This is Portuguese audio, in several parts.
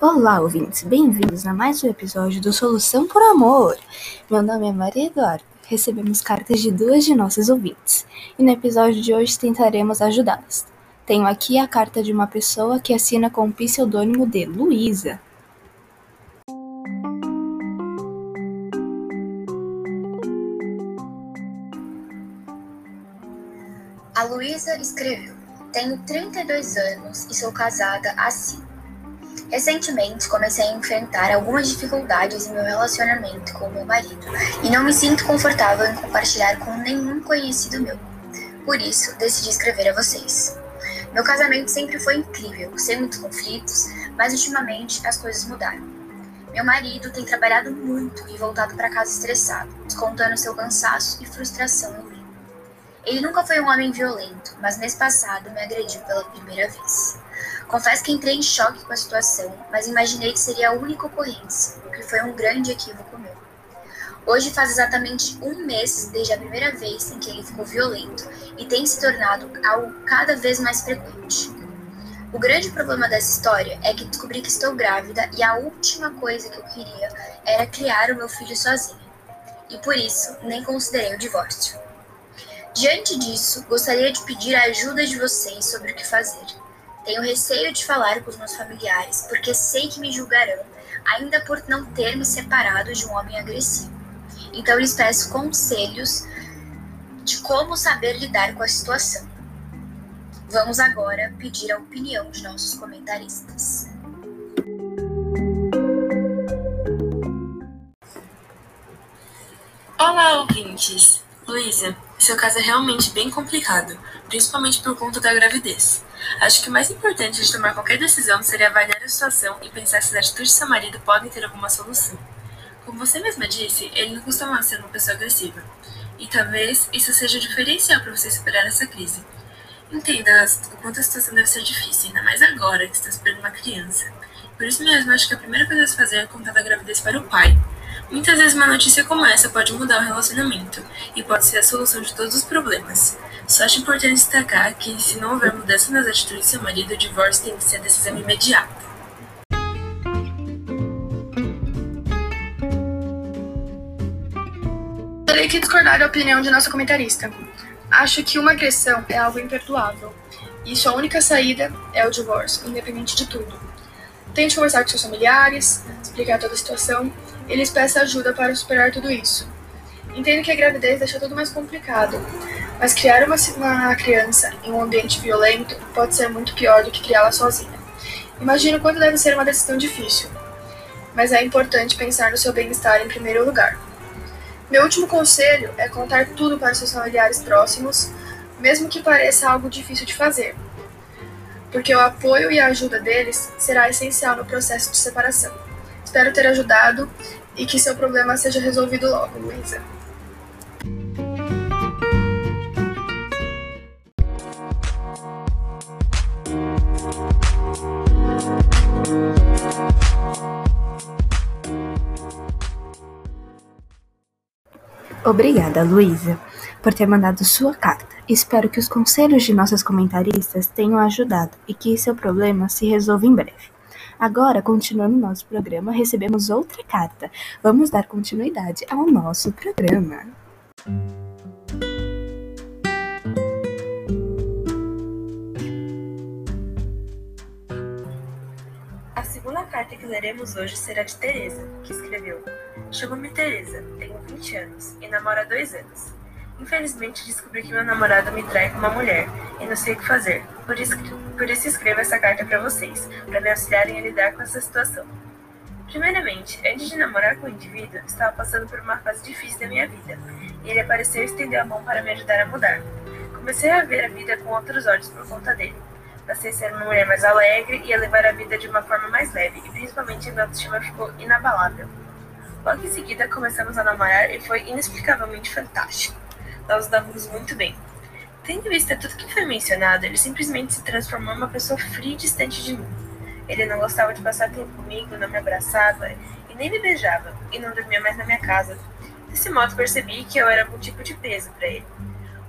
Olá, ouvintes, bem-vindos a mais um episódio do Solução por Amor. Meu nome é Maria Eduarda. Recebemos cartas de duas de nossas ouvintes e no episódio de hoje tentaremos ajudá-las. Tenho aqui a carta de uma pessoa que assina com o pseudônimo de Luísa. A Luísa escreveu: Tenho 32 anos e sou casada há 5. Recentemente comecei a enfrentar algumas dificuldades em meu relacionamento com meu marido e não me sinto confortável em compartilhar com nenhum conhecido meu. Por isso, decidi escrever a vocês. Meu casamento sempre foi incrível, sem muitos conflitos, mas ultimamente as coisas mudaram. Meu marido tem trabalhado muito e voltado para casa estressado, descontando seu cansaço e frustração em mim. Ele nunca foi um homem violento, mas mês passado me agrediu pela primeira vez. Confesso que entrei em choque com a situação, mas imaginei que seria a única ocorrência, o que foi um grande equívoco meu. Hoje faz exatamente um mês desde a primeira vez em que ele ficou violento e tem se tornado algo cada vez mais frequente. O grande problema dessa história é que descobri que estou grávida e a última coisa que eu queria era criar o meu filho sozinha. E por isso nem considerei o divórcio. Diante disso, gostaria de pedir a ajuda de vocês sobre o que fazer. Tenho receio de falar com os meus familiares, porque sei que me julgarão, ainda por não ter me separado de um homem agressivo. Então lhes peço conselhos de como saber lidar com a situação. Vamos agora pedir a opinião de nossos comentaristas. Olá, ouvintes! Luísa, seu caso é realmente bem complicado, principalmente por conta da gravidez. Acho que o mais importante de tomar qualquer decisão seria avaliar a situação e pensar se as atitudes de seu marido podem ter alguma solução. Como você mesma disse, ele não costuma ser uma pessoa agressiva. E talvez isso seja o diferencial para você superar essa crise. Entenda o quanto a situação deve ser difícil, ainda mais agora que está esperando uma criança. Por isso mesmo, acho que a primeira coisa a se fazer é contar da gravidez para o pai, Muitas vezes uma notícia como essa pode mudar o relacionamento e pode ser a solução de todos os problemas. Só acho importante destacar que, se não houver mudança nas atitudes do seu marido, o divórcio tem que ser decisão imediata. Terei que discordar da opinião de nossa comentarista. Acho que uma agressão é algo imperdoável e sua única saída é o divórcio, independente de tudo. Tente conversar com seus familiares, explicar toda a situação eles peçam ajuda para superar tudo isso. Entendo que a gravidez deixa tudo mais complicado, mas criar uma, uma criança em um ambiente violento pode ser muito pior do que criá-la sozinha. Imagino quanto deve ser uma decisão difícil, mas é importante pensar no seu bem-estar em primeiro lugar. Meu último conselho é contar tudo para seus familiares próximos, mesmo que pareça algo difícil de fazer, porque o apoio e a ajuda deles será essencial no processo de separação. Espero ter ajudado e que seu problema seja resolvido logo, Luísa. Obrigada, Luísa, por ter mandado sua carta. Espero que os conselhos de nossas comentaristas tenham ajudado e que seu problema se resolva em breve. Agora, continuando nosso programa, recebemos outra carta. Vamos dar continuidade ao nosso programa. A segunda carta que leremos hoje será de Teresa, que escreveu: Chamo-me Teresa, tenho 20 anos e namoro há dois anos. Infelizmente descobri que meu namorado me trai com uma mulher e não sei o que fazer. Por isso, por isso escrevo essa carta para vocês, para me auxiliarem a lidar com essa situação. Primeiramente, antes de namorar com o indivíduo, estava passando por uma fase difícil da minha vida, e ele apareceu e estendeu a mão para me ajudar a mudar. Comecei a ver a vida com outros olhos por conta dele. Passei a ser uma mulher mais alegre e a levar a vida de uma forma mais leve, e principalmente minha autoestima ficou inabalável. Logo em seguida, começamos a namorar e foi inexplicavelmente fantástico nós dávamos muito bem. Tendo em vista tudo que foi mencionado, ele simplesmente se transformou em uma pessoa fria e distante de mim. Ele não gostava de passar tempo comigo, não me abraçava e nem me beijava, e não dormia mais na minha casa. Desse modo percebi que eu era algum tipo de peso para ele.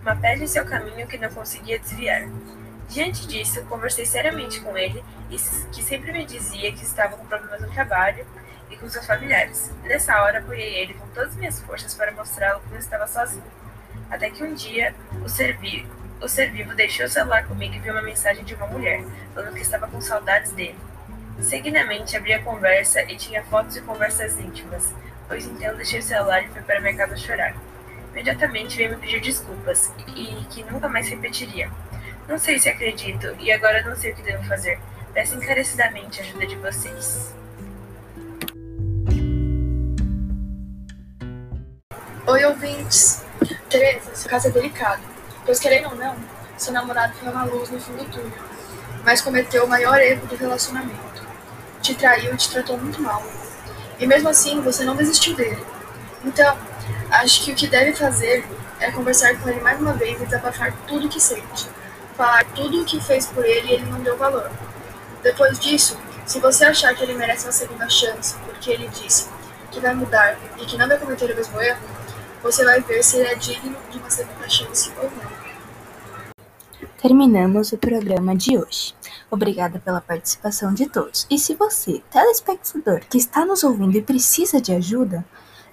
Uma pedra em seu caminho que não conseguia desviar. Diante disso, conversei seriamente com ele, que sempre me dizia que estava com problemas no trabalho e com seus familiares. Nessa hora, apoiei ele com todas as minhas forças para mostrá-lo que não estava sozinho. Até que um dia, o ser, vivo, o ser vivo deixou o celular comigo e viu uma mensagem de uma mulher, falando que estava com saudades dele. Seguidamente, abri a conversa e tinha fotos e conversas íntimas, pois então deixei o celular e fui para minha casa chorar. Imediatamente veio me pedir desculpas e que nunca mais repetiria. Não sei se acredito e agora não sei o que devo fazer. Peço encarecidamente a ajuda de vocês. Oi, ouvintes! Tereza, seu caso é delicado, pois querendo ou não, seu namorado foi uma luz no fim do túnel, mas cometeu o maior erro do relacionamento. Te traiu e te tratou muito mal. E mesmo assim, você não desistiu dele. Então, acho que o que deve fazer é conversar com ele mais uma vez e desabafar tudo o que sente. Falar tudo o que fez por ele e ele não deu valor. Depois disso, se você achar que ele merece uma segunda chance, porque ele disse que vai mudar e que não vai cometer o mesmo erro, você vai ver se ele é digno de uma segunda chance ou não. Terminamos o programa de hoje. Obrigada pela participação de todos. E se você, telespectador, que está nos ouvindo e precisa de ajuda,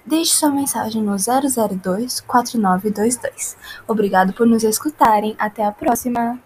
deixe sua mensagem no 002 4922. Obrigado por nos escutarem. Até a próxima!